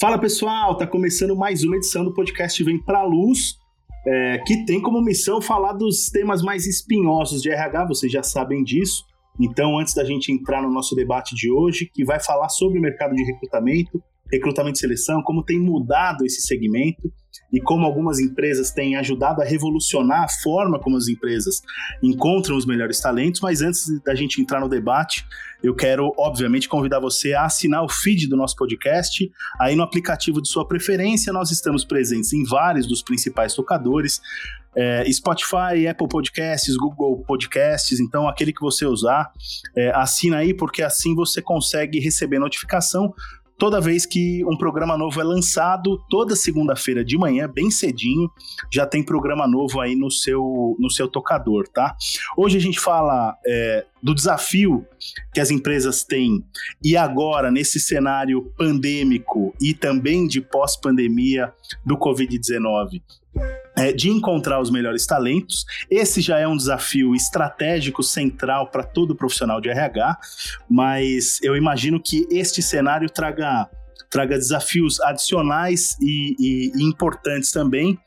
Fala pessoal, tá começando mais uma edição do podcast Vem Pra Luz, é, que tem como missão falar dos temas mais espinhosos de RH, vocês já sabem disso. Então, antes da gente entrar no nosso debate de hoje, que vai falar sobre o mercado de recrutamento, recrutamento e seleção, como tem mudado esse segmento e como algumas empresas têm ajudado a revolucionar a forma como as empresas encontram os melhores talentos. Mas antes da gente entrar no debate, eu quero, obviamente, convidar você a assinar o feed do nosso podcast. Aí no aplicativo de sua preferência, nós estamos presentes em vários dos principais tocadores. É, Spotify, Apple Podcasts, Google Podcasts, então aquele que você usar, é, assina aí, porque assim você consegue receber notificação toda vez que um programa novo é lançado, toda segunda-feira de manhã, bem cedinho, já tem programa novo aí no seu, no seu tocador, tá? Hoje a gente fala é, do desafio que as empresas têm e agora nesse cenário pandêmico e também de pós-pandemia do Covid-19 é, de encontrar os melhores talentos. Esse já é um desafio estratégico central para todo profissional de RH, mas eu imagino que este cenário traga, traga desafios adicionais e, e, e importantes também.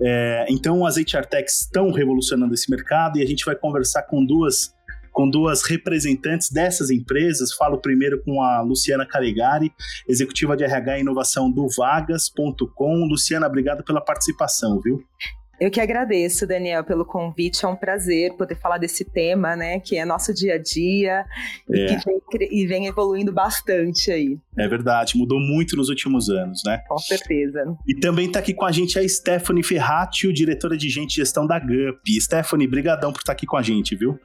É, então, as HR Techs estão revolucionando esse mercado e a gente vai conversar com duas com duas representantes dessas empresas. Falo primeiro com a Luciana Caligari, executiva de RH e inovação do vagas.com. Luciana, obrigado pela participação, viu? Eu que agradeço, Daniel, pelo convite. É um prazer poder falar desse tema, né? Que é nosso dia a dia é. e que vem, e vem evoluindo bastante aí. É verdade, mudou muito nos últimos anos, né? Com certeza. E também está aqui com a gente a Stephanie Ferratio, diretora de gente e gestão da GUP. Stephanie, brigadão por estar tá aqui com a gente, viu?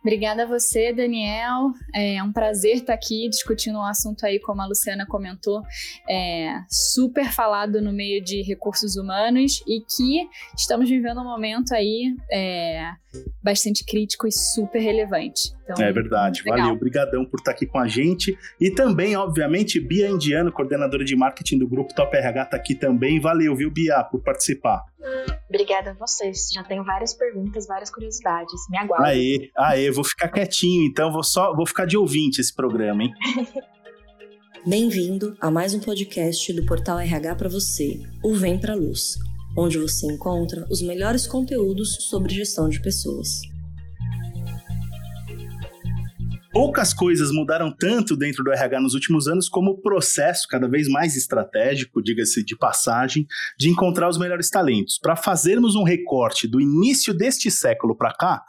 Obrigada a você, Daniel. É um prazer estar aqui discutindo um assunto aí, como a Luciana comentou, é, super falado no meio de recursos humanos e que estamos vivendo um momento aí é, bastante crítico e super relevante. Então, é verdade. Legal. Valeu, obrigadão por estar aqui com a gente. E também, obviamente, Bia Indiano, coordenadora de marketing do grupo Top RH, está aqui também. Valeu, viu, Bia, por participar. Obrigada a vocês. Já tenho várias perguntas, várias curiosidades. Me aguardem. Aê, aê, vou ficar quietinho, então vou só vou ficar de ouvinte esse programa, hein? Bem-vindo a mais um podcast do Portal RH para você, o Vem Pra Luz, onde você encontra os melhores conteúdos sobre gestão de pessoas. Poucas coisas mudaram tanto dentro do RH nos últimos anos como o processo cada vez mais estratégico, diga-se de passagem, de encontrar os melhores talentos. Para fazermos um recorte do início deste século para cá,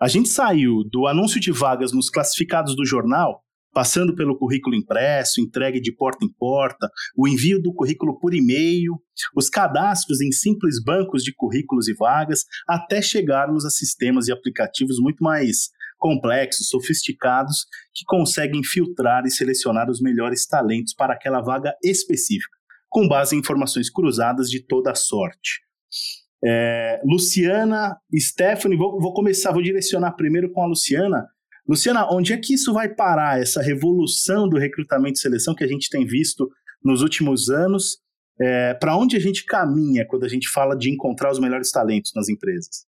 a gente saiu do anúncio de vagas nos classificados do jornal, passando pelo currículo impresso, entregue de porta em porta, o envio do currículo por e-mail, os cadastros em simples bancos de currículos e vagas, até chegarmos a sistemas e aplicativos muito mais complexos, sofisticados, que conseguem filtrar e selecionar os melhores talentos para aquela vaga específica, com base em informações cruzadas de toda sorte. É, Luciana, Stephanie, vou, vou começar, vou direcionar primeiro com a Luciana. Luciana, onde é que isso vai parar, essa revolução do recrutamento e seleção que a gente tem visto nos últimos anos? É, Para onde a gente caminha quando a gente fala de encontrar os melhores talentos nas empresas?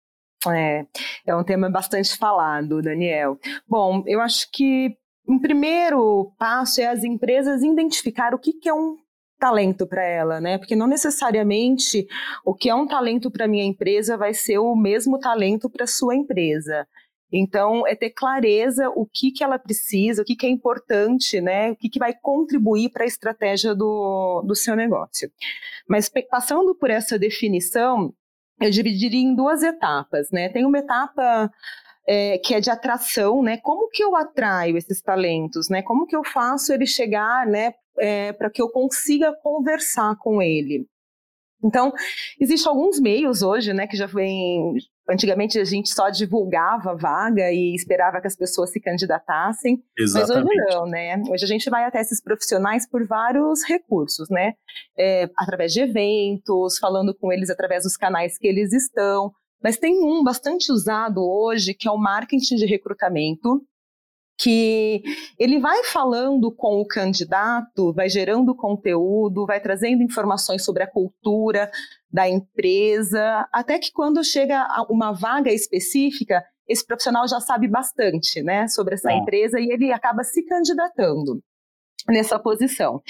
É, é um tema bastante falado, Daniel. Bom, eu acho que um primeiro passo é as empresas identificar o que, que é um talento para ela, né? Porque não necessariamente o que é um talento para minha empresa vai ser o mesmo talento para sua empresa. Então, é ter clareza o que, que ela precisa, o que, que é importante, né? O que, que vai contribuir para a estratégia do, do seu negócio. Mas passando por essa definição, eu dividiria em duas etapas, né? Tem uma etapa é, que é de atração, né? Como que eu atraio esses talentos, né? Como que eu faço ele chegar, né? É, para que eu consiga conversar com ele. Então, existem alguns meios hoje, né, que já vem. Antigamente a gente só divulgava vaga e esperava que as pessoas se candidatassem. Exatamente. Mas hoje não, né? Hoje a gente vai até esses profissionais por vários recursos, né? É, através de eventos, falando com eles através dos canais que eles estão. Mas tem um bastante usado hoje, que é o marketing de recrutamento, que ele vai falando com o candidato, vai gerando conteúdo, vai trazendo informações sobre a cultura da empresa, até que quando chega a uma vaga específica, esse profissional já sabe bastante, né, sobre essa é. empresa e ele acaba se candidatando. Nessa posição.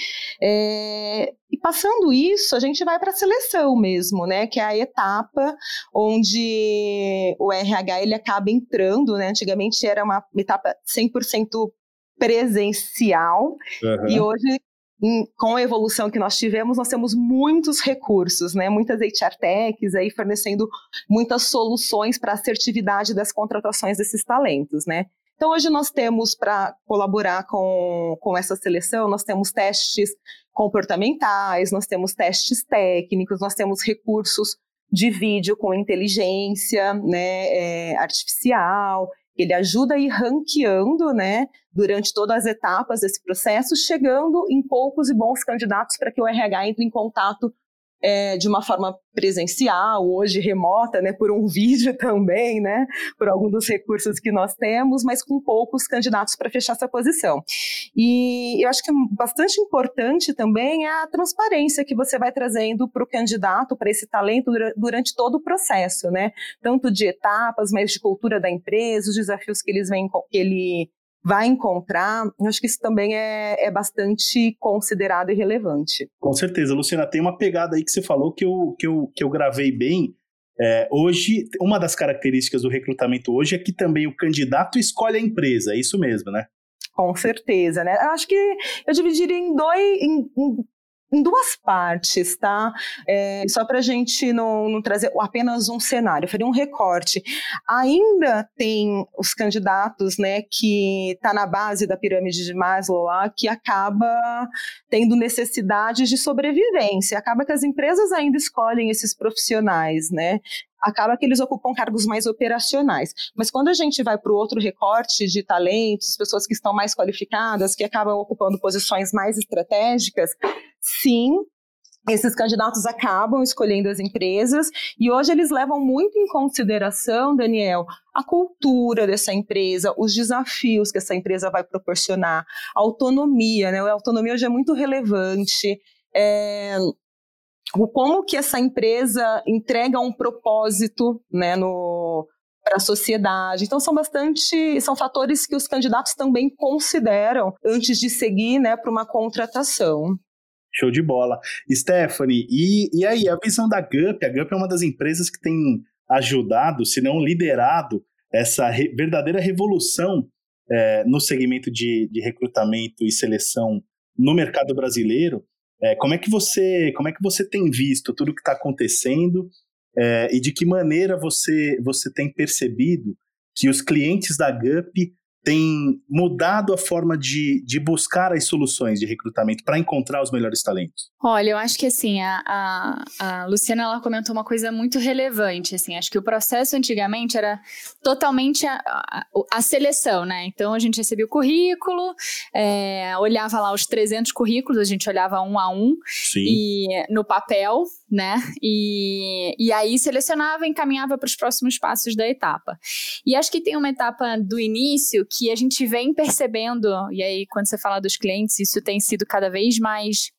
É, e passando isso, a gente vai para a seleção mesmo, né? Que é a etapa onde o RH ele acaba entrando, né? Antigamente era uma etapa 100% presencial uhum. e hoje com a evolução que nós tivemos, nós temos muitos recursos, né? Muitas HR techs aí fornecendo muitas soluções para a assertividade das contratações desses talentos, né? Então, hoje nós temos, para colaborar com, com essa seleção, nós temos testes comportamentais, nós temos testes técnicos, nós temos recursos de vídeo com inteligência né, é, artificial, ele ajuda a ir ranqueando, né, durante todas as etapas desse processo, chegando em poucos e bons candidatos para que o RH entre em contato é, de uma forma presencial, hoje remota, né, por um vídeo também, né, por algum dos recursos que nós temos, mas com poucos candidatos para fechar essa posição. E eu acho que bastante importante também é a transparência que você vai trazendo para o candidato, para esse talento durante todo o processo, né, tanto de etapas, mas de cultura da empresa, os desafios que eles vêm, que ele vai encontrar, eu acho que isso também é, é bastante considerado e relevante. Com certeza, Luciana, tem uma pegada aí que você falou que eu, que eu, que eu gravei bem. É, hoje, uma das características do recrutamento hoje é que também o candidato escolhe a empresa, é isso mesmo, né? Com certeza, né? Eu acho que eu dividiria em dois, em, em em duas partes, tá? É, só para a gente não, não, trazer apenas um cenário, faria um recorte. Ainda tem os candidatos, né, que está na base da pirâmide de Maslow lá, que acaba tendo necessidades de sobrevivência. Acaba que as empresas ainda escolhem esses profissionais, né? Acaba que eles ocupam cargos mais operacionais. Mas quando a gente vai para o outro recorte de talentos, pessoas que estão mais qualificadas, que acabam ocupando posições mais estratégicas, sim, esses candidatos acabam escolhendo as empresas e hoje eles levam muito em consideração, Daniel, a cultura dessa empresa, os desafios que essa empresa vai proporcionar, a autonomia, né? A autonomia hoje é muito relevante. É, o como que essa empresa entrega um propósito, né, no para a sociedade. Então são bastante, são fatores que os candidatos também consideram antes de seguir, né, para uma contratação. Show de bola. Stephanie, e, e aí, a visão da GUP? A GUP é uma das empresas que tem ajudado, se não liderado, essa re, verdadeira revolução é, no segmento de, de recrutamento e seleção no mercado brasileiro. É, como é que você como é que você tem visto tudo que está acontecendo? É, e de que maneira você você tem percebido que os clientes da GUP tem mudado a forma de, de buscar as soluções de recrutamento para encontrar os melhores talentos? Olha, eu acho que assim, a, a, a, Luciana ela comentou uma coisa muito relevante, assim, acho que o processo antigamente era totalmente a, a, a seleção, né? Então a gente recebia o currículo, é, olhava lá os 300 currículos, a gente olhava um a um, Sim. e no papel, né? E, e aí selecionava e encaminhava para os próximos passos da etapa. E acho que tem uma etapa do início que a gente vem percebendo, e aí quando você fala dos clientes, isso tem sido cada vez mais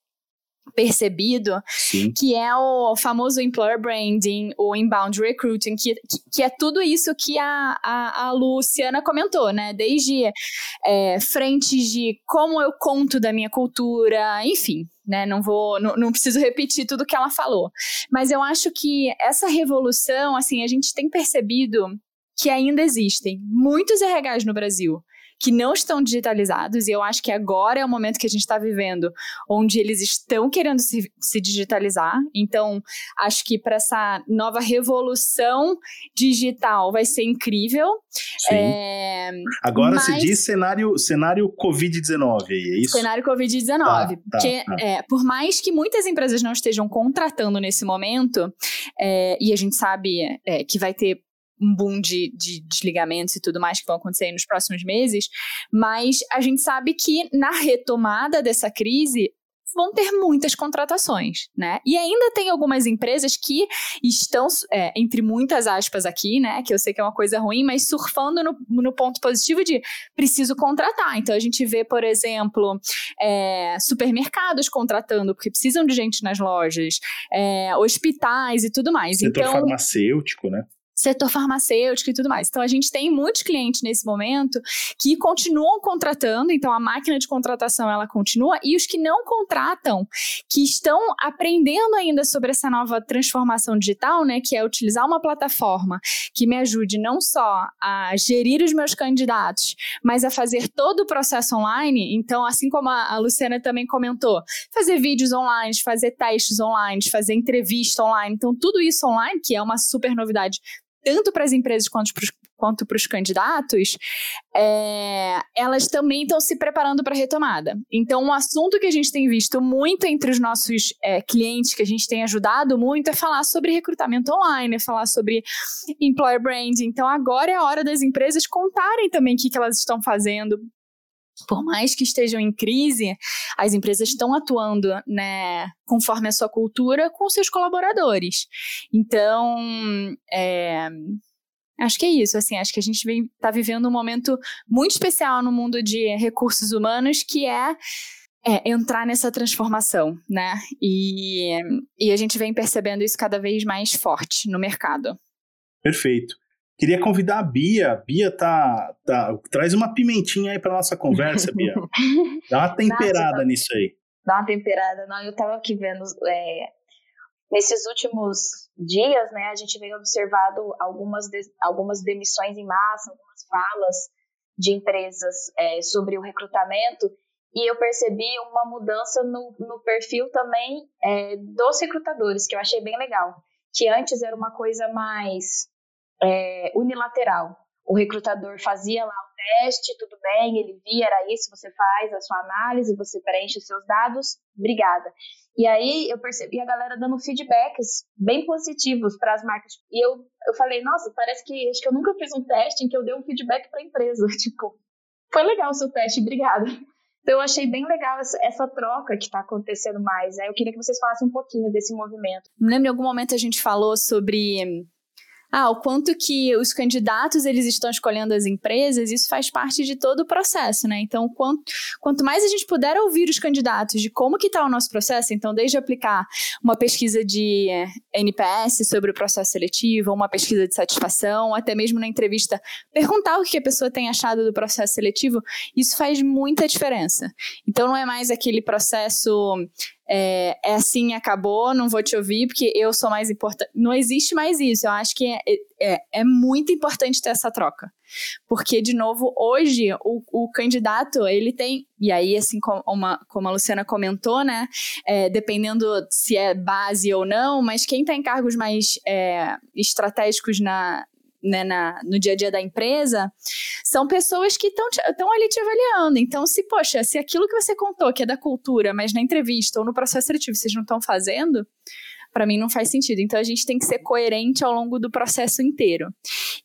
percebido, Sim. que é o famoso employer branding, o inbound recruiting, que, que, é tudo isso que a, a, a Luciana comentou, né? Desde é, frentes de como eu conto da minha cultura, enfim, né? Não vou, não, não, preciso repetir tudo que ela falou. Mas eu acho que essa revolução, assim, a gente tem percebido que ainda existem muitos RHs no Brasil que não estão digitalizados, e eu acho que agora é o momento que a gente está vivendo, onde eles estão querendo se, se digitalizar. Então, acho que para essa nova revolução digital vai ser incrível. Sim. É, agora mas... se diz cenário, cenário Covid-19, é isso? Cenário Covid-19. Tá, tá, porque, tá. É, por mais que muitas empresas não estejam contratando nesse momento, é, e a gente sabe é, que vai ter um boom de, de desligamentos e tudo mais que vão acontecer nos próximos meses, mas a gente sabe que na retomada dessa crise vão ter muitas contratações, né? E ainda tem algumas empresas que estão, é, entre muitas aspas aqui, né? Que eu sei que é uma coisa ruim, mas surfando no, no ponto positivo de preciso contratar. Então a gente vê, por exemplo, é, supermercados contratando porque precisam de gente nas lojas, é, hospitais e tudo mais. Setor então, farmacêutico, né? Setor farmacêutico e tudo mais. Então, a gente tem muitos clientes nesse momento que continuam contratando, então a máquina de contratação ela continua, e os que não contratam, que estão aprendendo ainda sobre essa nova transformação digital, né, que é utilizar uma plataforma que me ajude não só a gerir os meus candidatos, mas a fazer todo o processo online. Então, assim como a Luciana também comentou, fazer vídeos online, fazer testes online, fazer entrevista online. Então, tudo isso online, que é uma super novidade tanto para as empresas quanto para os candidatos, é, elas também estão se preparando para a retomada. Então, um assunto que a gente tem visto muito entre os nossos é, clientes, que a gente tem ajudado muito, é falar sobre recrutamento online, é falar sobre employer branding. Então, agora é a hora das empresas contarem também o que, que elas estão fazendo por mais que estejam em crise, as empresas estão atuando, né, conforme a sua cultura, com seus colaboradores. Então, é, acho que é isso. Assim, acho que a gente está vivendo um momento muito especial no mundo de recursos humanos, que é é, entrar nessa transformação, né? E, e a gente vem percebendo isso cada vez mais forte no mercado. Perfeito. Queria convidar a Bia. A Bia tá, tá. Traz uma pimentinha aí pra nossa conversa, Bia. Dá uma temperada Nossa, nisso aí. Dá uma temperada. Não, eu tava aqui vendo. É, nesses últimos dias, né, a gente vem observado algumas, de, algumas demissões em massa, algumas falas de empresas é, sobre o recrutamento. E eu percebi uma mudança no, no perfil também é, dos recrutadores, que eu achei bem legal. Que antes era uma coisa mais é, unilateral. O recrutador fazia lá o teste, tudo bem, ele via, era isso, você faz a sua análise, você preenche os seus dados, obrigada. E aí eu percebi a galera dando feedbacks bem positivos para as marcas. E eu, eu falei, nossa, parece que acho que eu nunca fiz um teste em que eu dei um feedback para a empresa. Tipo, foi legal o seu teste, obrigada. Então eu achei bem legal essa, essa troca que está acontecendo mais. Aí eu queria que vocês falassem um pouquinho desse movimento. Me lembro em algum momento a gente falou sobre ah, o quanto que os candidatos eles estão escolhendo as empresas, isso faz parte de todo o processo, né? Então, quanto, quanto mais a gente puder ouvir os candidatos de como que está o nosso processo, então desde aplicar uma pesquisa de eh, NPS sobre o processo seletivo, uma pesquisa de satisfação, até mesmo na entrevista perguntar o que a pessoa tem achado do processo seletivo, isso faz muita diferença. Então, não é mais aquele processo é, é assim, acabou, não vou te ouvir porque eu sou mais importante. Não existe mais isso. Eu acho que é, é, é muito importante ter essa troca. Porque, de novo, hoje o, o candidato, ele tem, e aí, assim como, uma, como a Luciana comentou, né, é, dependendo se é base ou não, mas quem está em cargos mais é, estratégicos na, né, na, no dia a dia da empresa, são pessoas que estão ali te avaliando. Então, se, poxa, se aquilo que você contou, que é da cultura, mas na entrevista ou no processo seletivo vocês não estão fazendo, para mim não faz sentido. Então, a gente tem que ser coerente ao longo do processo inteiro.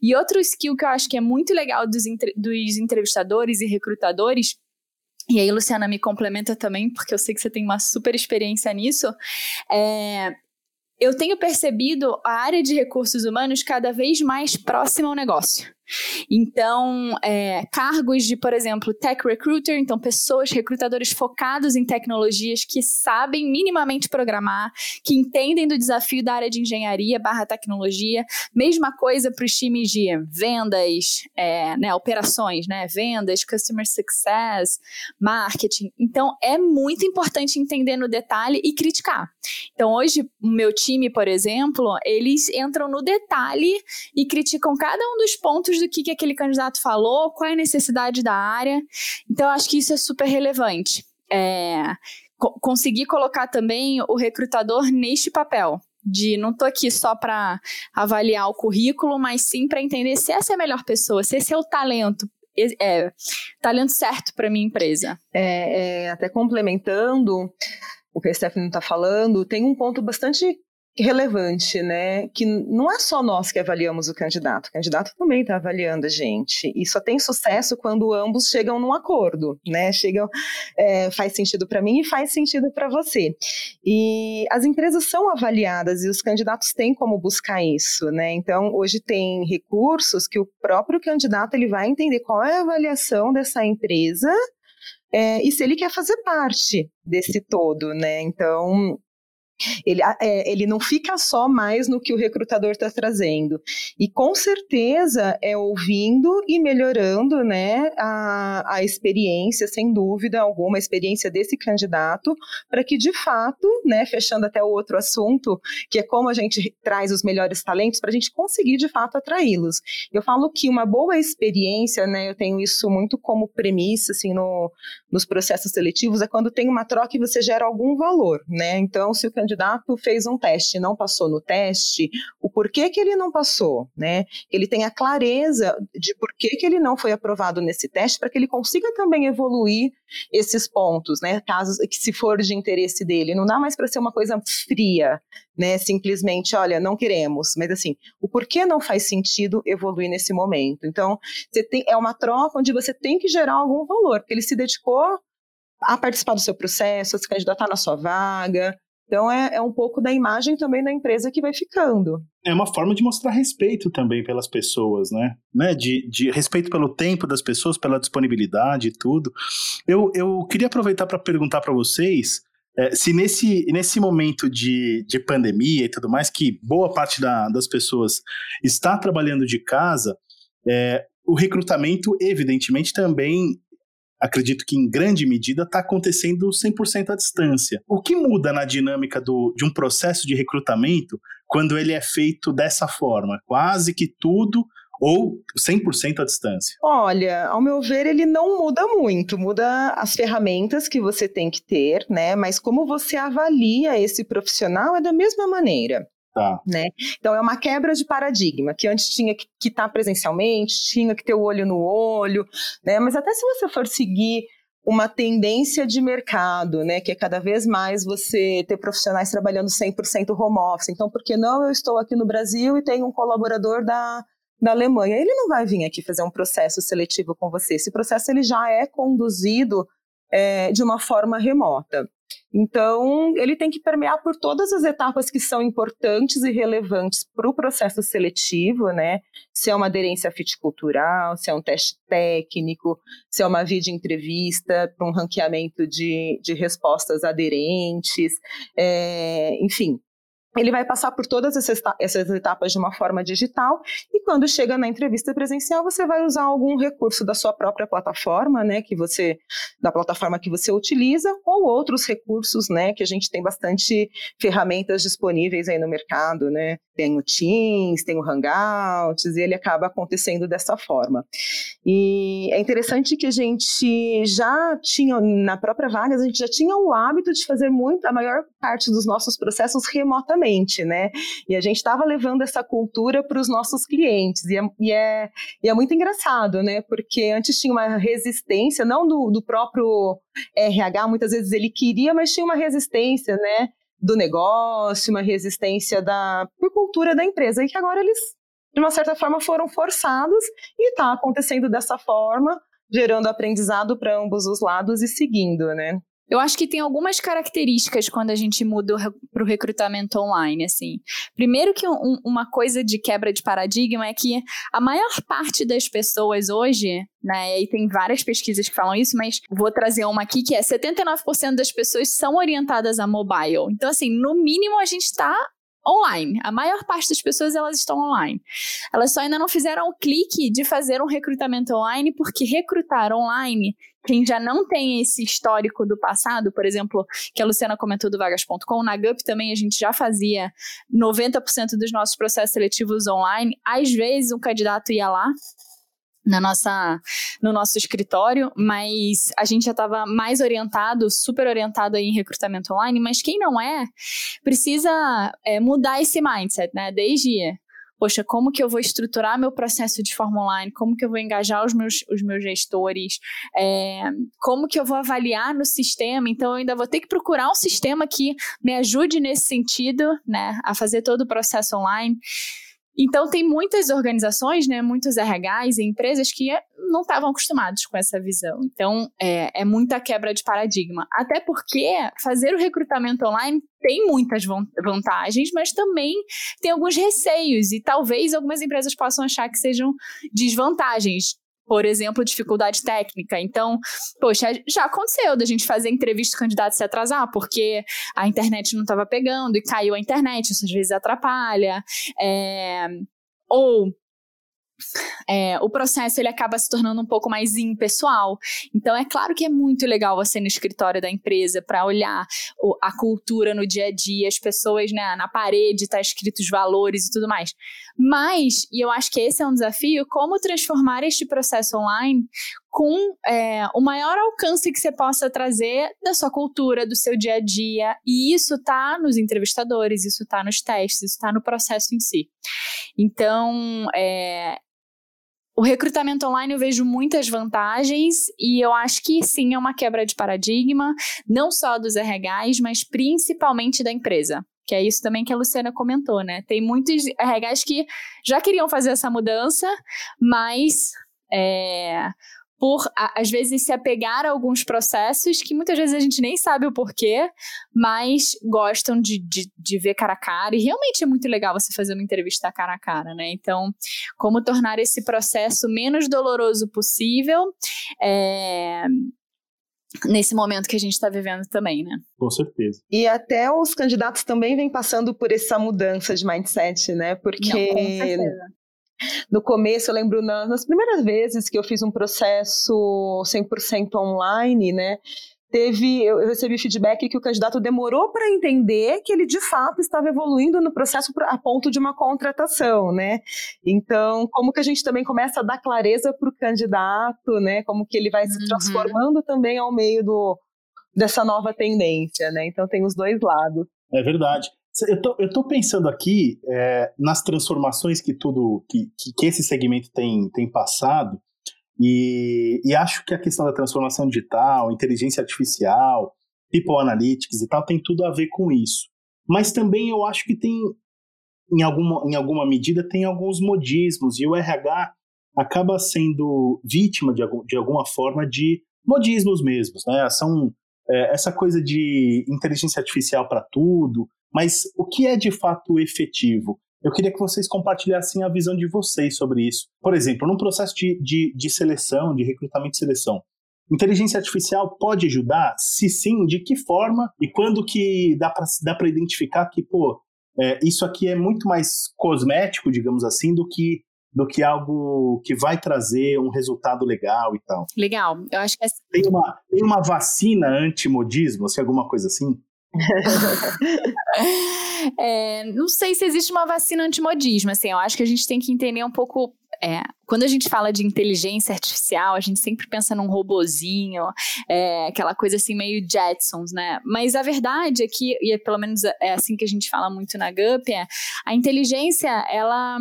E outro skill que eu acho que é muito legal dos, dos entrevistadores e recrutadores e aí, Luciana, me complementa também, porque eu sei que você tem uma super experiência nisso. É, eu tenho percebido a área de recursos humanos cada vez mais próxima ao negócio. Então, é, cargos de, por exemplo, tech recruiter, então pessoas, recrutadores focados em tecnologias que sabem minimamente programar, que entendem do desafio da área de engenharia barra tecnologia. Mesma coisa para os times de vendas, é, né, operações, né, vendas, customer success, marketing. Então, é muito importante entender no detalhe e criticar. Então, hoje, o meu time, por exemplo, eles entram no detalhe e criticam cada um dos pontos do que, que aquele candidato falou, qual é a necessidade da área. Então, acho que isso é super relevante. É, co conseguir colocar também o recrutador neste papel. De não tô aqui só para avaliar o currículo, mas sim para entender se essa é a melhor pessoa, se esse é o talento é, talento certo para minha empresa. É, é, até complementando o que a Stephanie está falando, tem um ponto bastante relevante, né? Que não é só nós que avaliamos o candidato, o candidato também está avaliando a gente. E só tem sucesso quando ambos chegam num acordo, né? Chegam, é, faz sentido para mim e faz sentido para você. E as empresas são avaliadas e os candidatos têm como buscar isso, né? Então, hoje tem recursos que o próprio candidato ele vai entender qual é a avaliação dessa empresa é, e se ele quer fazer parte desse todo, né? Então, Ele, é, ele não fica só mais no que o recrutador está trazendo. E com certeza é ouvindo e melhorando né, a, a experiência, sem dúvida alguma, a experiência desse candidato, para que de fato, né, fechando até o outro assunto, que é como a gente traz os melhores talentos, para a gente conseguir de fato atraí-los. Eu falo que uma boa experiência, né, eu tenho isso muito como premissa assim, no, nos processos seletivos, é quando tem uma troca e você gera algum valor. Né? Então, se o candidato fez um teste e não passou no teste, o porquê que ele não passou, né? Ele tem a clareza de por que, que ele não foi aprovado nesse teste, para que ele consiga também evoluir esses pontos, né? Casos que se for de interesse dele, não dá mais para ser uma coisa fria, né? Simplesmente, olha, não queremos, mas assim, o porquê não faz sentido evoluir nesse momento. Então, você tem, é uma troca onde você tem que gerar algum valor, porque ele se dedicou a participar do seu processo, a se candidatar na sua vaga, então é, é, um pouco da imagem também da empresa que vai ficando. É uma forma de mostrar respeito também pelas pessoas, né? né? De, de respeito pelo tempo das pessoas, pela disponibilidade e tudo. Eu, eu queria aproveitar para perguntar para vocês é, se nesse, nesse momento de, de pandemia e tudo mais, que boa parte da, das pessoas está trabalhando de casa, é, o recrutamento, evidentemente, também acredito que em grande medida está acontecendo 100% à distância. O que muda na dinâmica do, de um processo de recrutamento quando ele é feito dessa forma? Quase que tudo ou 100% à distância? Olha, ao meu ver, ele não muda muito. Muda as ferramentas que você tem que ter, né? Mas como você avalia esse profissional é da mesma maneira. Tá. Né? Então é uma quebra de paradigma, que antes tinha que estar tá presencialmente, tinha que ter o olho no olho, né? Mas até se você for seguir uma tendência de mercado, né, que é cada vez mais você ter profissionais trabalhando 100% home office. Então, por que não eu estou aqui no Brasil e tenho um colaborador da, da Alemanha? Ele não vai vir aqui fazer um processo seletivo com você. Esse processo ele já é conduzido é, de uma forma remota. Então, ele tem que permear por todas as etapas que são importantes e relevantes para o processo seletivo, né? Se é uma aderência fiticultural, se é um teste técnico, se é uma vídeo entrevista para um ranqueamento de, de respostas aderentes, é, enfim, ele vai passar por todas essas etapas de uma forma digital e quando chega na entrevista presencial você vai usar algum recurso da sua própria plataforma, né, que você da plataforma que você utiliza ou outros recursos, né, que a gente tem bastante ferramentas disponíveis aí no mercado, né? Tem o Teams, tem o Hangouts e ele acaba acontecendo dessa forma. E é interessante que a gente já tinha na própria vaga, a gente já tinha o hábito de fazer muito a maior parte dos nossos processos remotamente né? E a gente estava levando essa cultura para os nossos clientes. E é, e, é, e é muito engraçado, né? Porque antes tinha uma resistência, não do, do próprio RH, muitas vezes ele queria, mas tinha uma resistência, né? Do negócio, uma resistência da por cultura da empresa, e que agora eles, de uma certa forma, foram forçados e está acontecendo dessa forma, gerando aprendizado para ambos os lados e seguindo, né? Eu acho que tem algumas características quando a gente muda para o recrutamento online, assim. Primeiro que um, uma coisa de quebra de paradigma é que a maior parte das pessoas hoje, né, e tem várias pesquisas que falam isso, mas vou trazer uma aqui que é 79% das pessoas são orientadas a mobile. Então, assim, no mínimo a gente está online. A maior parte das pessoas elas estão online. Elas só ainda não fizeram o clique de fazer um recrutamento online, porque recrutar online, quem já não tem esse histórico do passado, por exemplo, que a Luciana comentou do vagas.com, na GUP também a gente já fazia 90% dos nossos processos seletivos online. Às vezes um candidato ia lá, na nossa, no nosso escritório, mas a gente já estava mais orientado, super orientado em recrutamento online, mas quem não é, precisa é, mudar esse mindset, né? Desde, poxa, como que eu vou estruturar meu processo de forma online, como que eu vou engajar os meus, os meus gestores, é, como que eu vou avaliar no sistema, então eu ainda vou ter que procurar um sistema que me ajude nesse sentido, né, a fazer todo o processo online. Então, tem muitas organizações, né, muitos RHs e empresas que não estavam acostumados com essa visão. Então, é, é muita quebra de paradigma. Até porque fazer o recrutamento online tem muitas vantagens, mas também tem alguns receios, e talvez algumas empresas possam achar que sejam desvantagens por exemplo, dificuldade técnica. Então, poxa, já aconteceu da gente fazer entrevista com candidato se atrasar, porque a internet não estava pegando e caiu a internet, isso às vezes atrapalha. É, ou é, o processo ele acaba se tornando um pouco mais impessoal. Então, é claro que é muito legal você no escritório da empresa para olhar o, a cultura no dia a dia, as pessoas né, na parede, tá escrito os valores e tudo mais. Mas, e eu acho que esse é um desafio, como transformar este processo online com é, o maior alcance que você possa trazer da sua cultura, do seu dia a dia. E isso tá nos entrevistadores, isso tá nos testes, isso tá no processo em si. Então, é, o recrutamento online eu vejo muitas vantagens e eu acho que sim é uma quebra de paradigma, não só dos RHs, mas principalmente da empresa. Que é isso também que a Luciana comentou, né? Tem muitos RHs que já queriam fazer essa mudança, mas é, por, às vezes, se apegar a alguns processos que muitas vezes a gente nem sabe o porquê, mas gostam de, de, de, ver cara a cara. E realmente é muito legal você fazer uma entrevista cara a cara, né? Então, como tornar esse processo menos doloroso possível. É, nesse momento que a gente está vivendo também, né? Com certeza. E até os candidatos também vêm passando por essa mudança de mindset, né? Porque Não, com certeza. No começo, eu lembro na, nas primeiras vezes que eu fiz um processo 100% online, né? Teve, eu recebi feedback que o candidato demorou para entender que ele de fato estava evoluindo no processo a ponto de uma contratação, né? Então, como que a gente também começa a dar clareza para o candidato, né? Como que ele vai se uhum. transformando também ao meio do, dessa nova tendência, né? Então tem os dois lados. É verdade. Eu tô, eu tô pensando aqui é, nas transformações que tudo que, que, esse segmento tem, tem passado e, e acho que a questão da transformação digital, inteligência artificial, people analytics e tal tem tudo a ver com isso. Mas também eu acho que tem em alguma, em alguma medida tem alguns modismos e o RH acaba sendo vítima de, de alguma forma de modismos mesmos, né? São é, essa coisa de inteligência artificial para tudo, mas o que é de fato efetivo? Eu queria que vocês compartilhassem a visão de vocês sobre isso. Por exemplo, num processo de, de, de seleção, de recrutamento e seleção, inteligência artificial pode ajudar? Se sim, de que forma? E quando que dá para identificar que, pô, é, isso aqui é muito mais cosmético, digamos assim, do que do que algo que vai trazer um resultado legal e tal. Legal, eu acho que essa... tem uma tem uma vacina anti-modismo, assim, alguma coisa assim? é, não sei se existe uma vacina antimodismo, assim, eu acho que a gente tem que entender um pouco é, quando a gente fala de inteligência artificial, a gente sempre pensa num robozinho, é, aquela coisa assim meio Jetsons, né? Mas a verdade é que, e é, pelo menos é assim que a gente fala muito na GUP, é a inteligência, ela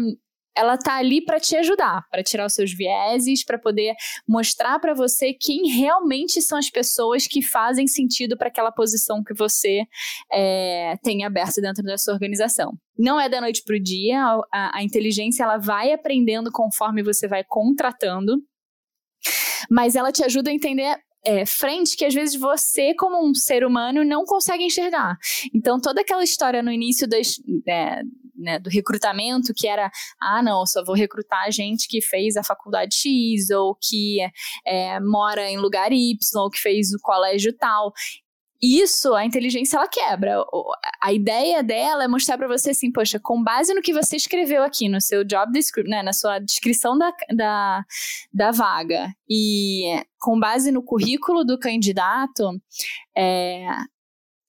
ela tá ali para te ajudar, para tirar os seus vieses, para poder mostrar para você quem realmente são as pessoas que fazem sentido para aquela posição que você é, tem aberto dentro da sua organização. Não é da noite para o dia, a, a inteligência ela vai aprendendo conforme você vai contratando, mas ela te ajuda a entender é, frente que às vezes você, como um ser humano, não consegue enxergar. Então, toda aquela história no início das, é, né, do recrutamento, que era, ah, não, só vou recrutar gente que fez a faculdade X, ou que é, mora em lugar Y, ou que fez o colégio tal isso a inteligência ela quebra. A ideia dela é mostrar para você assim, poxa, com base no que você escreveu aqui no seu job description, né, na sua descrição da, da, da vaga e com base no currículo do candidato, é,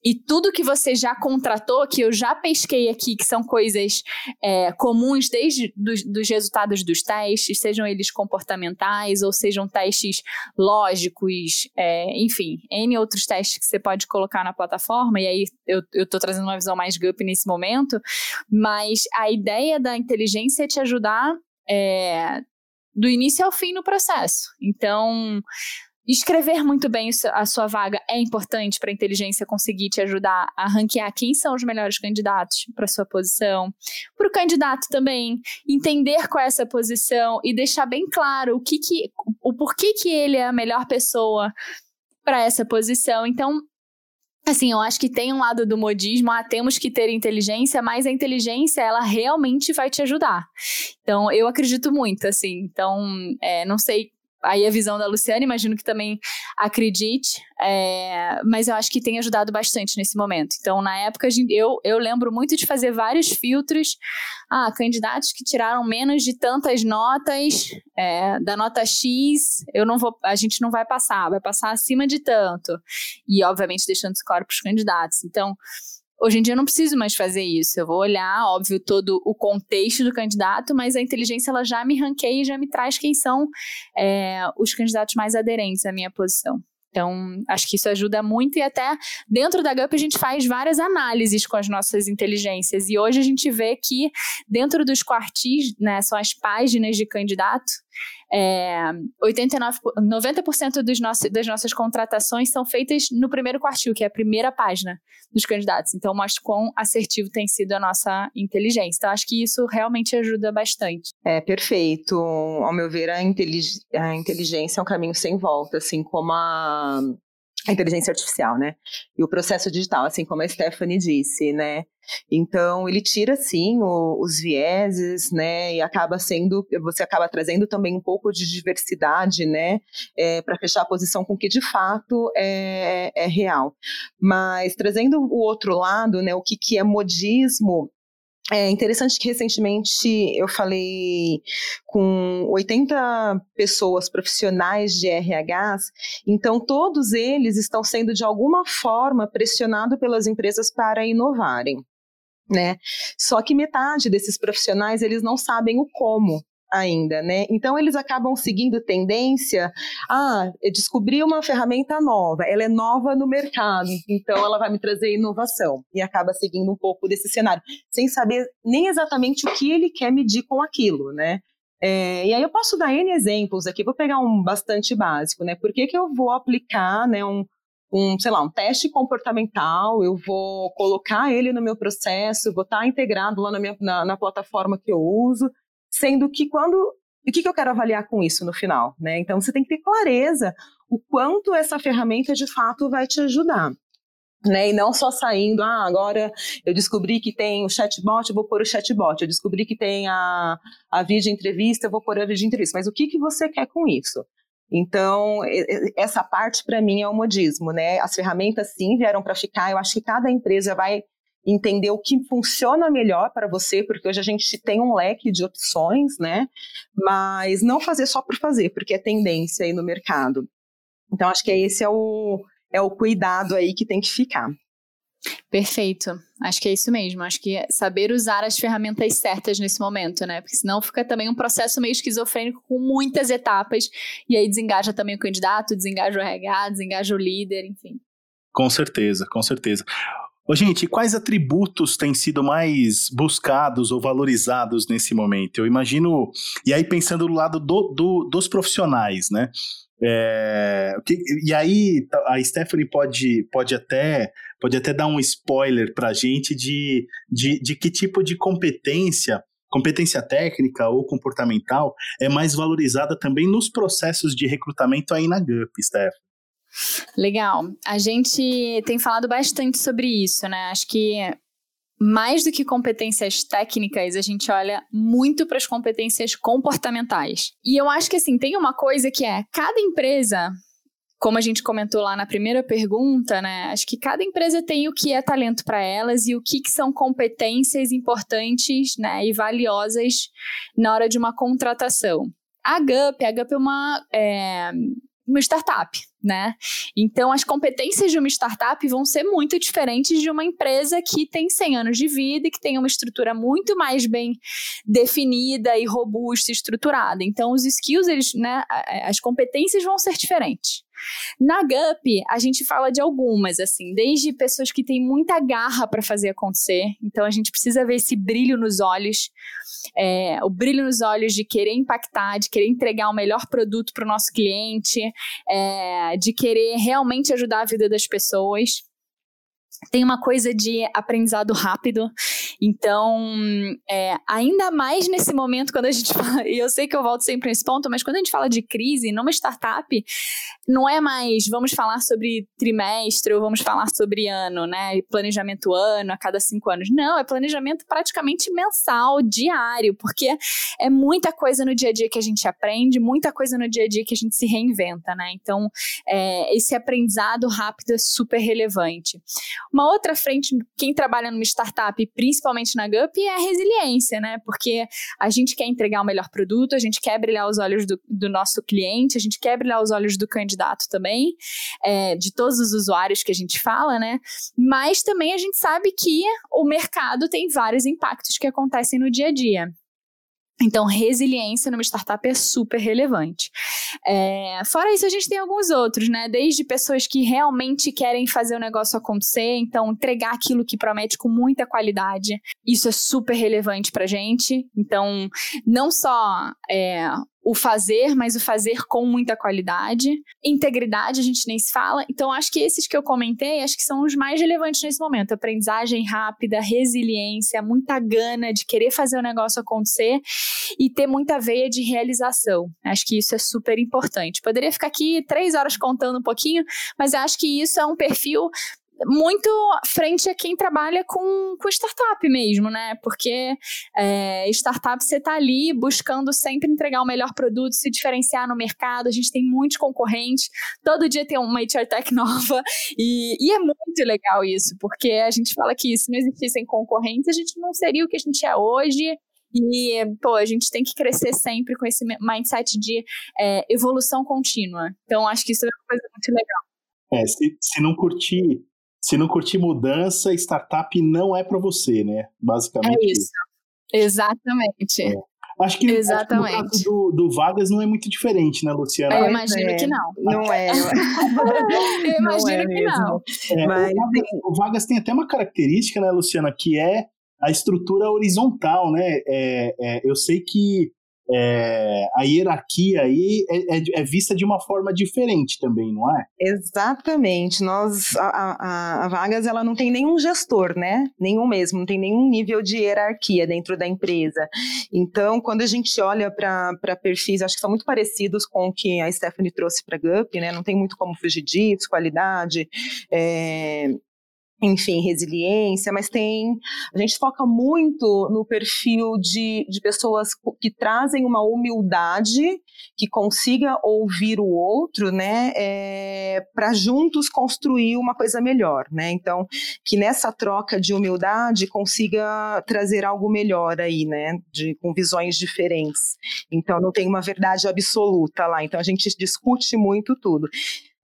e tudo que você já contratou, que eu já pesquei aqui, que são coisas é, comuns desde dos, dos resultados dos testes, sejam eles comportamentais ou sejam testes lógicos, é, enfim, N outros testes que você pode colocar na plataforma, e aí eu, estou trazendo uma visão mais GUP nesse momento, mas a ideia da inteligência é te ajudar é, do início ao fim no processo. Então, Escrever muito bem a sua vaga é importante para a inteligência conseguir te ajudar a ranquear quem são os melhores candidatos para sua posição. Para o candidato também entender qual é essa posição e deixar bem claro o que, que o porquê que ele é a melhor pessoa para essa posição. Então, Assim, eu acho que tem um lado do modismo, ah, temos que ter inteligência, mas a inteligência, ela realmente vai te ajudar. Então, eu acredito muito, assim. Então, é, não sei aí a visão da Luciana, imagino que também acredite, é, mas eu acho que tem ajudado bastante nesse momento. Então, na época, eu, eu lembro muito de fazer vários filtros. Ah, candidatos que tiraram menos de tantas notas, é, da nota X, eu não vou, a gente não vai passar, vai passar acima de tanto. E, obviamente, deixando claro para os candidatos. Então, Hoje em dia eu não preciso mais fazer isso. Eu vou olhar, óbvio, todo o contexto do candidato, mas a inteligência ela já me ranqueia e já me traz quem são é, os candidatos mais aderentes à minha posição. Então, acho que isso ajuda muito e até dentro da GUP a gente faz várias análises com as nossas inteligências. E hoje a gente vê que dentro dos quartis, né, são as páginas de candidato, é, 89, 90% dos nossos, das nossas contratações são feitas no primeiro quartil, que é a primeira página dos candidatos. Então, mostra quão assertivo tem sido a nossa inteligência. Então, acho que isso realmente ajuda bastante. É, perfeito. Ao meu ver, a, intelig a inteligência é um caminho sem volta, assim como a a inteligência artificial, né? E o processo digital, assim como a Stephanie disse, né? Então, ele tira, sim, o, os vieses, né? E acaba sendo, você acaba trazendo também um pouco de diversidade, né? É, para fechar a posição com o que de fato é, é real. Mas trazendo o outro lado, né? O que, que é modismo é interessante que recentemente eu falei com 80 pessoas profissionais de RHs, então todos eles estão sendo de alguma forma pressionados pelas empresas para inovarem. Né? Só que metade desses profissionais eles não sabem o como ainda, né? Então eles acabam seguindo tendência. Ah, eu descobri uma ferramenta nova, ela é nova no mercado, então ela vai me trazer inovação e acaba seguindo um pouco desse cenário, sem saber nem exatamente o que ele quer medir com aquilo, né? É, e aí eu posso dar N exemplos aqui, vou pegar um bastante básico, né? Por que, que eu vou aplicar né, um, um, sei lá, um teste comportamental, eu vou colocar ele no meu processo, vou estar integrado lá na, minha, na, na plataforma que eu uso, sendo que quando o que, que eu quero avaliar com isso no final, né? Então você tem que ter clareza o quanto essa ferramenta de fato vai te ajudar. Né, e não só saindo, ah, agora eu descobri que tem o chatbot, eu vou pôr o chatbot, eu descobri que tem a, a vídeo entrevista, eu vou pôr a vídeo entrevista, mas o que, que você quer com isso? Então, essa parte para mim é o modismo, né? As ferramentas sim vieram para ficar, eu acho que cada empresa vai entender o que funciona melhor para você, porque hoje a gente tem um leque de opções, né? Mas não fazer só por fazer, porque é tendência aí no mercado. Então, acho que esse é o, é o cuidado aí que tem que ficar. Perfeito. Acho que é isso mesmo. Acho que é saber usar as ferramentas certas nesse momento, né? Porque senão fica também um processo meio esquizofrênico com muitas etapas e aí desengaja também o candidato, desengaja o RH, desengaja o líder, enfim. Com certeza, com certeza. Ô, gente, quais atributos têm sido mais buscados ou valorizados nesse momento? Eu imagino. E aí, pensando do lado do, do, dos profissionais, né? É, e aí a Stephanie pode, pode, até, pode até dar um spoiler para a gente de, de, de que tipo de competência, competência técnica ou comportamental, é mais valorizada também nos processos de recrutamento aí na GUP, Stephanie. Legal. A gente tem falado bastante sobre isso, né? Acho que mais do que competências técnicas, a gente olha muito para as competências comportamentais. E eu acho que assim, tem uma coisa que é cada empresa, como a gente comentou lá na primeira pergunta, né? Acho que cada empresa tem o que é talento para elas e o que, que são competências importantes, né, e valiosas na hora de uma contratação. A GUP, a GUP é uma é, uma startup, né? Então, as competências de uma startup vão ser muito diferentes de uma empresa que tem 100 anos de vida e que tem uma estrutura muito mais bem definida e robusta estruturada. Então, os skills, eles, né, as competências vão ser diferentes. Na GUP, a gente fala de algumas, assim, desde pessoas que têm muita garra para fazer acontecer, então a gente precisa ver esse brilho nos olhos, é, o brilho nos olhos de querer impactar, de querer entregar o melhor produto para o nosso cliente, é, de querer realmente ajudar a vida das pessoas tem uma coisa de aprendizado rápido. Então, é, ainda mais nesse momento, quando a gente fala, e eu sei que eu volto sempre nesse ponto, mas quando a gente fala de crise numa startup, não é mais vamos falar sobre trimestre ou vamos falar sobre ano, né? Planejamento ano a cada cinco anos. Não, é planejamento praticamente mensal, diário, porque é muita coisa no dia a dia que a gente aprende, muita coisa no dia a dia que a gente se reinventa, né? Então, é, esse aprendizado rápido é super relevante. Uma outra frente, quem trabalha numa startup, principalmente na GUP, é a resiliência, né? Porque a gente quer entregar o melhor produto, a gente quer brilhar os olhos do, do nosso cliente, a gente quer brilhar os olhos do candidato também, é, de todos os usuários que a gente fala, né? Mas também a gente sabe que o mercado tem vários impactos que acontecem no dia a dia. Então, resiliência numa startup é super relevante. É, fora isso, a gente tem alguns outros, né? Desde pessoas que realmente querem fazer o negócio acontecer, então entregar aquilo que promete com muita qualidade. Isso é super relevante pra gente. Então, não só é, o fazer, mas o fazer com muita qualidade. Integridade, a gente nem se fala. Então, acho que esses que eu comentei, acho que são os mais relevantes nesse momento. Aprendizagem rápida, resiliência, muita gana de querer fazer o negócio acontecer e ter muita veia de realização. Acho que isso é super importante. Poderia ficar aqui três horas contando um pouquinho, mas acho que isso é um perfil muito frente a quem trabalha com, com startup mesmo, né? Porque é, startup você está ali buscando sempre entregar o melhor produto, se diferenciar no mercado. A gente tem muitos concorrentes, todo dia tem uma HR Tech nova e, e é muito legal isso, porque a gente fala que se não existissem concorrentes, a gente não seria o que a gente é hoje. E, pô, a gente tem que crescer sempre com esse mindset de é, evolução contínua. Então, acho que isso é uma coisa muito legal. É, se, se não curtir se não curtir mudança, startup não é para você, né? Basicamente. É isso. Exatamente. É. Acho que, Exatamente. Acho que no caso do, do, Vagas não é muito diferente, né, Luciana? Eu imagino é. que não. Não é. Eu imagino é que não. É, Mas... o, Vagas, o, Vagas, tem até uma característica, né, Luciana, que é a estrutura horizontal, né? É, é eu sei que é, a hierarquia aí é, é, é, vista de uma forma diferente também, não é? Exatamente. Nós, a, a, a, Vagas, ela não tem nenhum gestor, né? Nenhum mesmo, não tem nenhum nível de hierarquia dentro da empresa. Então, quando a gente olha para perfis, acho que são muito parecidos com o que a Stephanie trouxe para a GUP, né? Não tem muito como fugir disso, qualidade, é, enfim, resiliência, mas tem. A gente foca muito no perfil de, de pessoas que trazem uma humildade, que consiga ouvir o outro, né, é, para juntos construir uma coisa melhor, né? Então, que nessa troca de humildade consiga trazer algo melhor aí, né, de, com visões diferentes. Então, não tem uma verdade absoluta lá. Então, a gente discute muito tudo.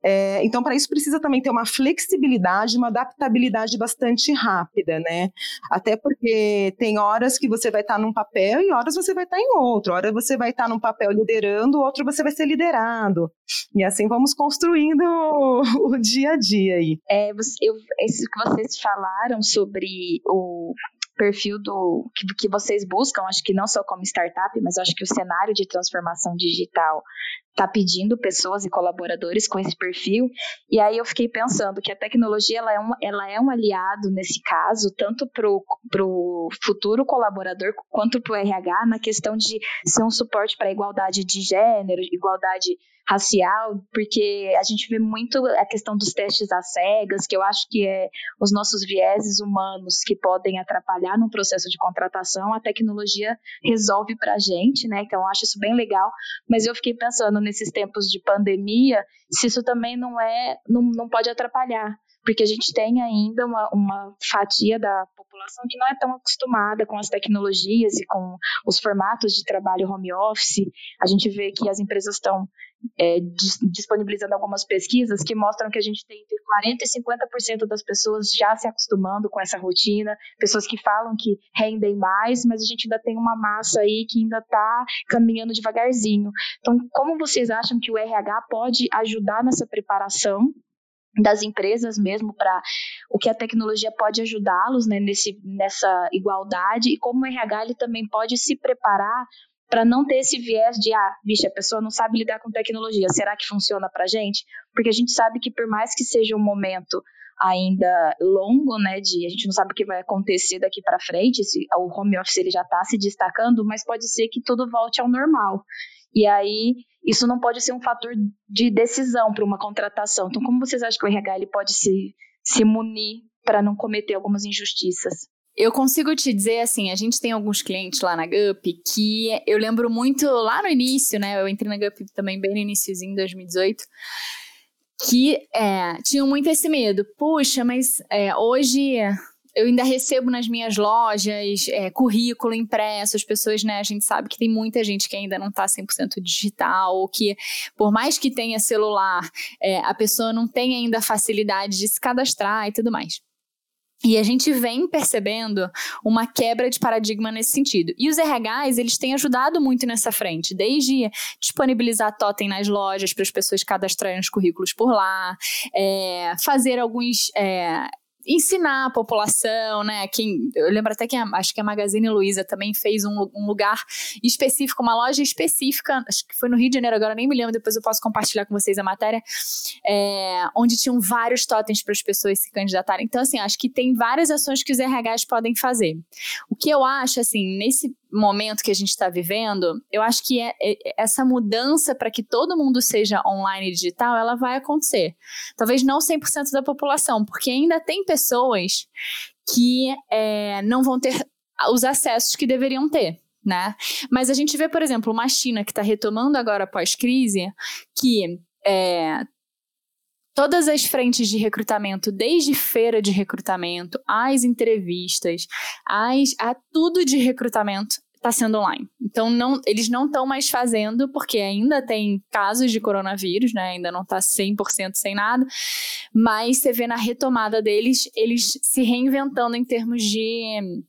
É, então, para isso precisa também ter uma flexibilidade, uma adaptabilidade bastante rápida, né? Até porque tem horas que você vai estar tá num papel e horas você vai estar tá em outro. Hora você vai estar tá num papel liderando, outro você vai ser liderado. E assim vamos construindo o, o dia a dia aí. É, eu, isso que vocês falaram sobre o perfil do que, que vocês buscam, acho que não só como startup, mas acho que o cenário de transformação digital está pedindo pessoas e colaboradores com esse perfil. E aí eu fiquei pensando que a tecnologia ela é um, ela é um aliado nesse caso, tanto para o futuro colaborador quanto para o RH, na questão de ser um suporte para igualdade de gênero, igualdade racial, porque a gente vê muito a questão dos testes às cegas, que eu acho que é os nossos vieses humanos que podem atrapalhar no processo de contratação, a tecnologia resolve para a gente, né? Então eu acho isso bem legal, mas eu fiquei pensando nesses tempos de pandemia, se isso também não é, não, não pode atrapalhar, porque a gente tem ainda uma, uma fatia da população que não é tão acostumada com as tecnologias e com os formatos de trabalho home office. A gente vê que as empresas estão é, disponibilizando algumas pesquisas que mostram que a gente tem entre 40% e 50% das pessoas já se acostumando com essa rotina, pessoas que falam que rendem mais, mas a gente ainda tem uma massa aí que ainda está caminhando devagarzinho. Então, como vocês acham que o RH pode ajudar nessa preparação das empresas mesmo para o que a tecnologia pode ajudá-los né, nesse, nessa igualdade e como o RH ele também pode se preparar para não ter esse viés de, ah, vixe, a pessoa não sabe lidar com tecnologia, será que funciona para gente? Porque a gente sabe que por mais que seja um momento ainda longo, né, de a gente não sabe o que vai acontecer daqui para frente, se o home office ele já está se destacando, mas pode ser que tudo volte ao normal. E aí isso não pode ser um fator de decisão para uma contratação. Então, como vocês acham que o RH ele pode se, se munir para não cometer algumas injustiças? Eu consigo te dizer assim, a gente tem alguns clientes lá na GUP que eu lembro muito lá no início, né? Eu entrei na GUP também bem no iníciozinho, 2018 que é, tinham muito esse medo. Puxa, mas é, hoje eu ainda recebo nas minhas lojas é, currículo impresso, as pessoas, né, a gente sabe que tem muita gente que ainda não está 100% digital, ou que por mais que tenha celular, é, a pessoa não tem ainda a facilidade de se cadastrar e tudo mais. E a gente vem percebendo uma quebra de paradigma nesse sentido. E os RHs, eles têm ajudado muito nessa frente, desde disponibilizar totem nas lojas para as pessoas cadastrarem os currículos por lá, é, fazer alguns é, ensinar a população, né? Quem, eu lembro até que a, acho que a Magazine Luiza também fez um, um, lugar específico, uma loja específica, acho que foi no Rio de Janeiro, agora nem me lembro, depois eu posso compartilhar com vocês a matéria, é, onde tinham vários totens para as pessoas se candidatarem. Então, assim, acho que tem várias ações que os RHs podem fazer. O que eu acho, assim, nesse momento que a gente está vivendo, eu acho que é, é essa mudança para que todo mundo seja online e digital, ela vai acontecer. Talvez não 100% da população, porque ainda tem pessoas que é, não vão ter os acessos que deveriam ter. Né? Mas a gente vê, por exemplo, uma China que está retomando agora pós-crise, que é, todas as frentes de recrutamento, desde feira de recrutamento, as entrevistas, as, a tudo de recrutamento está sendo online. Então, não, eles não estão mais fazendo, porque ainda tem casos de coronavírus, né? Ainda não está 100% sem nada. Mas você vê na retomada deles, eles se reinventando em termos de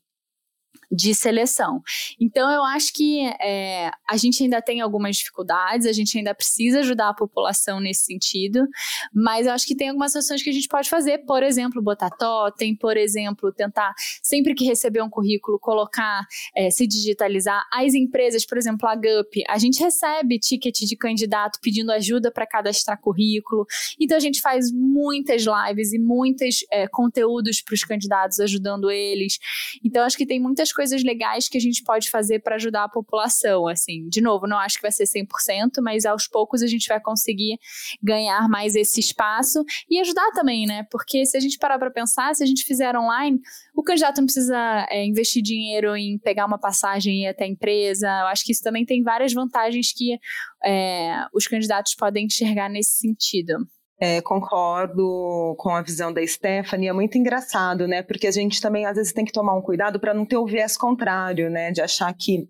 de seleção. Então, eu acho que é, a gente ainda tem algumas dificuldades, a gente ainda precisa ajudar a população nesse sentido, mas eu acho que tem algumas ações que a gente pode fazer, por exemplo, botar totem, por exemplo, tentar, sempre que receber um currículo, colocar, é, se digitalizar. As empresas, por exemplo, a GUP, a gente recebe ticket de candidato pedindo ajuda para cadastrar currículo, então a gente faz muitas lives e muitos é, conteúdos para os candidatos ajudando eles. Então, acho que tem muitas coisas legais que a gente pode fazer para ajudar a população, assim. De novo, não acho que vai ser 100%, mas aos poucos a gente vai conseguir ganhar mais esse espaço e ajudar também, né? Porque se a gente parar para pensar, se a gente fizer online, o candidato não precisa é, investir dinheiro em pegar uma passagem e ir até a empresa. Eu acho que isso também tem várias vantagens que é, os candidatos podem enxergar nesse sentido. É, concordo com a visão da Stephanie, é muito engraçado, né? Porque a gente também às vezes tem que tomar um cuidado para não ter o viés contrário, né? De achar que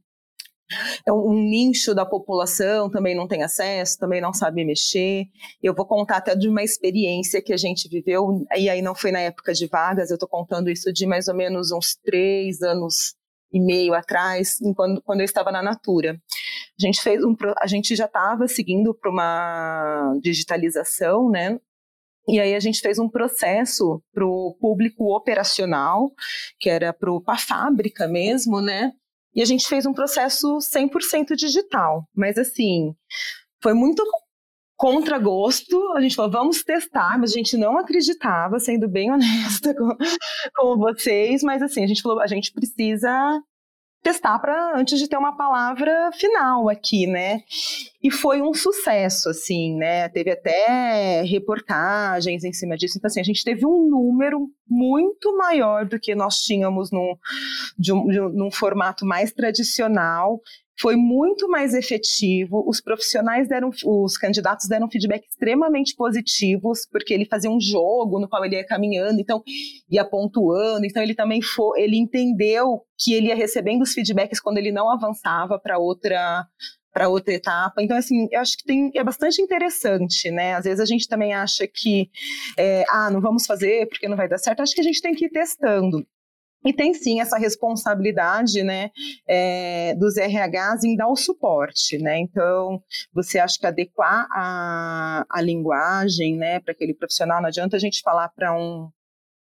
é um nicho da população também não tem acesso, também não sabe mexer. Eu vou contar até de uma experiência que a gente viveu, e aí não foi na época de vagas, eu estou contando isso de mais ou menos uns três anos e meio atrás, quando, quando eu estava na Natura. A gente fez um, a gente já estava seguindo para uma digitalização, né? E aí a gente fez um processo para o público operacional, que era para a fábrica mesmo, né? E a gente fez um processo 100% digital. Mas assim, foi muito contra gosto, a gente falou, vamos testar, mas a gente não acreditava, sendo bem honesta com, com vocês, mas assim, a gente falou, a gente precisa testar para antes de ter uma palavra final aqui, né? E foi um sucesso, assim, né? Teve até reportagens em cima disso. Então, assim, a gente teve um número muito maior do que nós tínhamos num, de um, de um, num formato mais tradicional foi muito mais efetivo. Os profissionais deram, os candidatos deram feedback extremamente positivos, porque ele fazia um jogo no qual ele ia caminhando, então ia pontuando. Então ele também foi, ele entendeu que ele ia recebendo os feedbacks quando ele não avançava para outra para outra etapa. Então, assim, eu acho que tem, é bastante interessante, né? Às vezes a gente também acha que, é, ah, não vamos fazer porque não vai dar certo. Acho que a gente tem que ir testando. E tem sim essa responsabilidade né, é, dos RHs em dar o suporte. Né? Então, você acha que adequar a, a linguagem né, para aquele profissional, não adianta a gente falar para um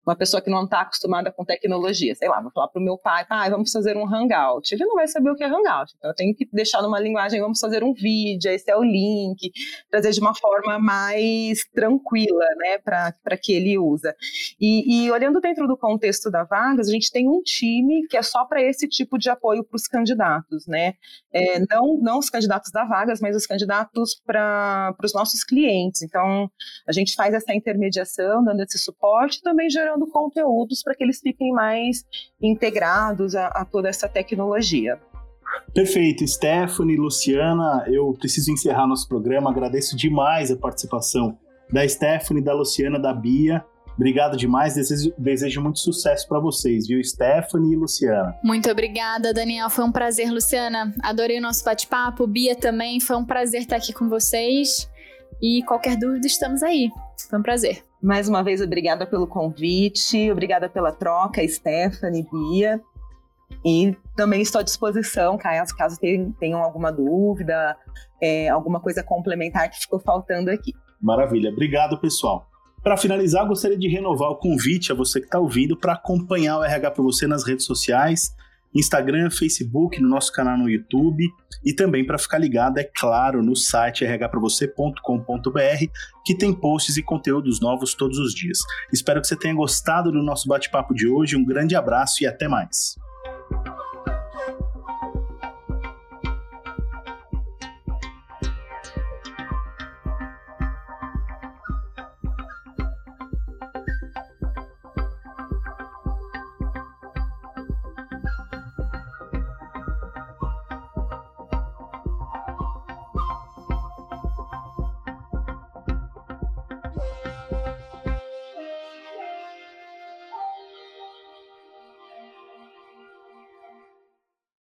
uma pessoa que não está acostumada com tecnologia, sei lá, vou falar para o meu pai, pai, vamos fazer um hangout. Ele não vai saber o que é hangout, então eu tenho que deixar numa linguagem, vamos fazer um vídeo, esse é o link, trazer de uma forma mais tranquila, né, para que ele usa. E, e olhando dentro do contexto da Vagas, a gente tem um time que é só para esse tipo de apoio para os candidatos, né, é, não, não os candidatos da Vagas, mas os candidatos para os nossos clientes. Então, a gente faz essa intermediação, dando esse suporte, também gerando criando conteúdos para que eles fiquem mais integrados a, a toda essa tecnologia. Perfeito, Stephanie, Luciana, eu preciso encerrar nosso programa. Agradeço demais a participação da Stephanie, da Luciana, da Bia. Obrigado demais, desejo, desejo muito sucesso para vocês, viu, Stephanie e Luciana. Muito obrigada, Daniel. Foi um prazer, Luciana. Adorei o nosso bate-papo. Bia também, foi um prazer estar aqui com vocês. E qualquer dúvida, estamos aí. Foi um prazer. Mais uma vez, obrigada pelo convite, obrigada pela troca, Stephanie, Bia. E também estou à disposição, caso, caso tenham alguma dúvida, é, alguma coisa complementar que ficou faltando aqui. Maravilha, obrigado pessoal. Para finalizar, gostaria de renovar o convite a você que está ouvindo para acompanhar o RH para você nas redes sociais Instagram, Facebook, no nosso canal no YouTube e também para ficar ligado, é claro, no site rhpravocê.com.br, que tem posts e conteúdos novos todos os dias. Espero que você tenha gostado do nosso bate-papo de hoje. Um grande abraço e até mais.